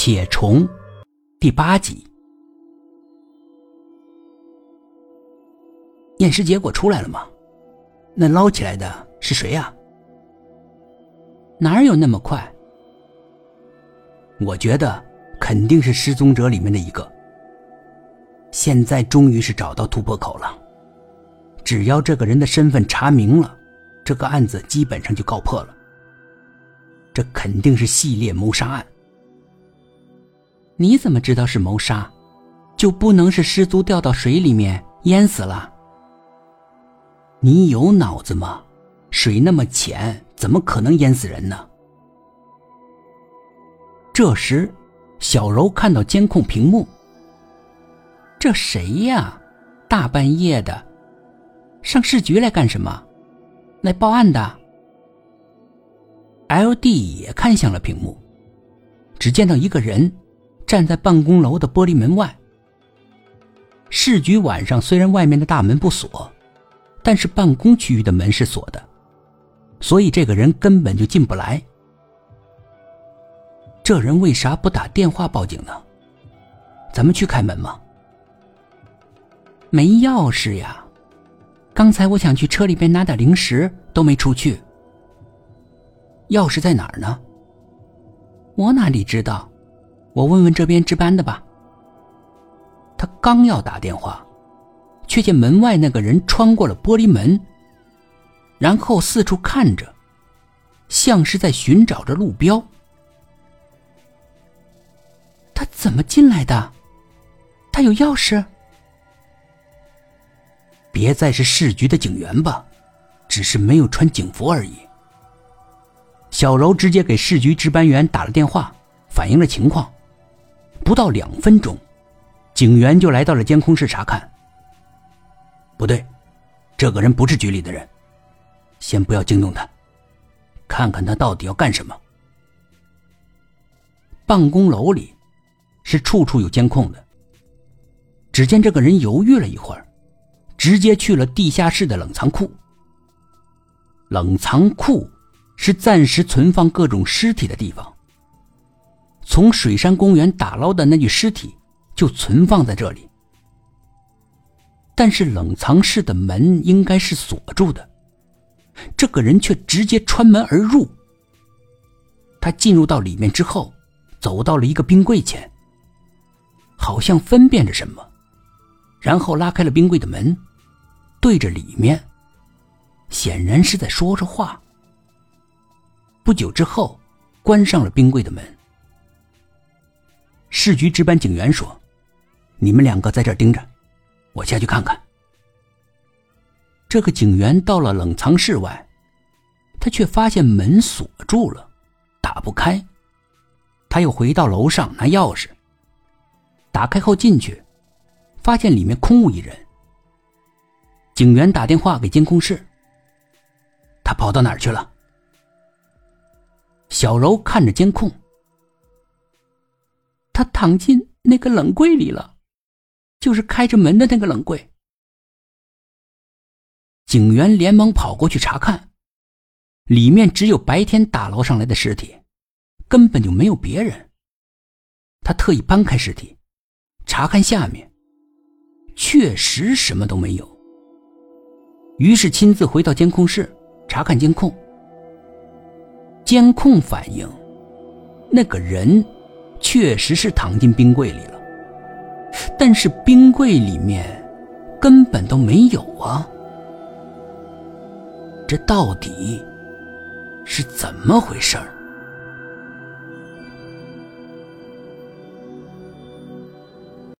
且虫第八集，验尸结果出来了吗？那捞起来的是谁呀？哪有那么快？我觉得肯定是失踪者里面的一个。现在终于是找到突破口了，只要这个人的身份查明了，这个案子基本上就告破了。这肯定是系列谋杀案。你怎么知道是谋杀？就不能是失足掉到水里面淹死了？你有脑子吗？水那么浅，怎么可能淹死人呢？这时，小柔看到监控屏幕。这谁呀？大半夜的，上市局来干什么？来报案的。L D 也看向了屏幕，只见到一个人站在办公楼的玻璃门外。市局晚上虽然外面的大门不锁，但是办公区域的门是锁的，所以这个人根本就进不来。这人为啥不打电话报警呢？咱们去开门吗？没钥匙呀！刚才我想去车里边拿点零食，都没出去。钥匙在哪儿呢？我哪里知道？我问问这边值班的吧。他刚要打电话，却见门外那个人穿过了玻璃门，然后四处看着，像是在寻找着路标。他怎么进来的？他有钥匙？别再是市局的警员吧，只是没有穿警服而已。小柔直接给市局值班员打了电话，反映了情况。不到两分钟，警员就来到了监控室查看。不对，这个人不是局里的人，先不要惊动他，看看他到底要干什么。办公楼里是处处有监控的。只见这个人犹豫了一会儿。直接去了地下室的冷藏库。冷藏库是暂时存放各种尸体的地方。从水山公园打捞的那具尸体就存放在这里。但是冷藏室的门应该是锁住的，这个人却直接穿门而入。他进入到里面之后，走到了一个冰柜前，好像分辨着什么，然后拉开了冰柜的门。对着里面，显然是在说着话。不久之后，关上了冰柜的门。市局值班警员说：“你们两个在这盯着，我下去看看。”这个警员到了冷藏室外，他却发现门锁住了，打不开。他又回到楼上拿钥匙，打开后进去，发现里面空无一人。警员打电话给监控室，他跑到哪儿去了？小柔看着监控，躺进那个冷柜里了，就是开着门的那个冷柜。警员连忙跑过去查看，里面只有白天打捞上来的尸体，根本就没有别人。他特意搬开尸体，查看下面，确实什么都没有。于是亲自回到监控室查看监控，监控反映那个人确实是躺进冰柜里了，但是冰柜里面根本都没有啊！这到底是怎么回事儿？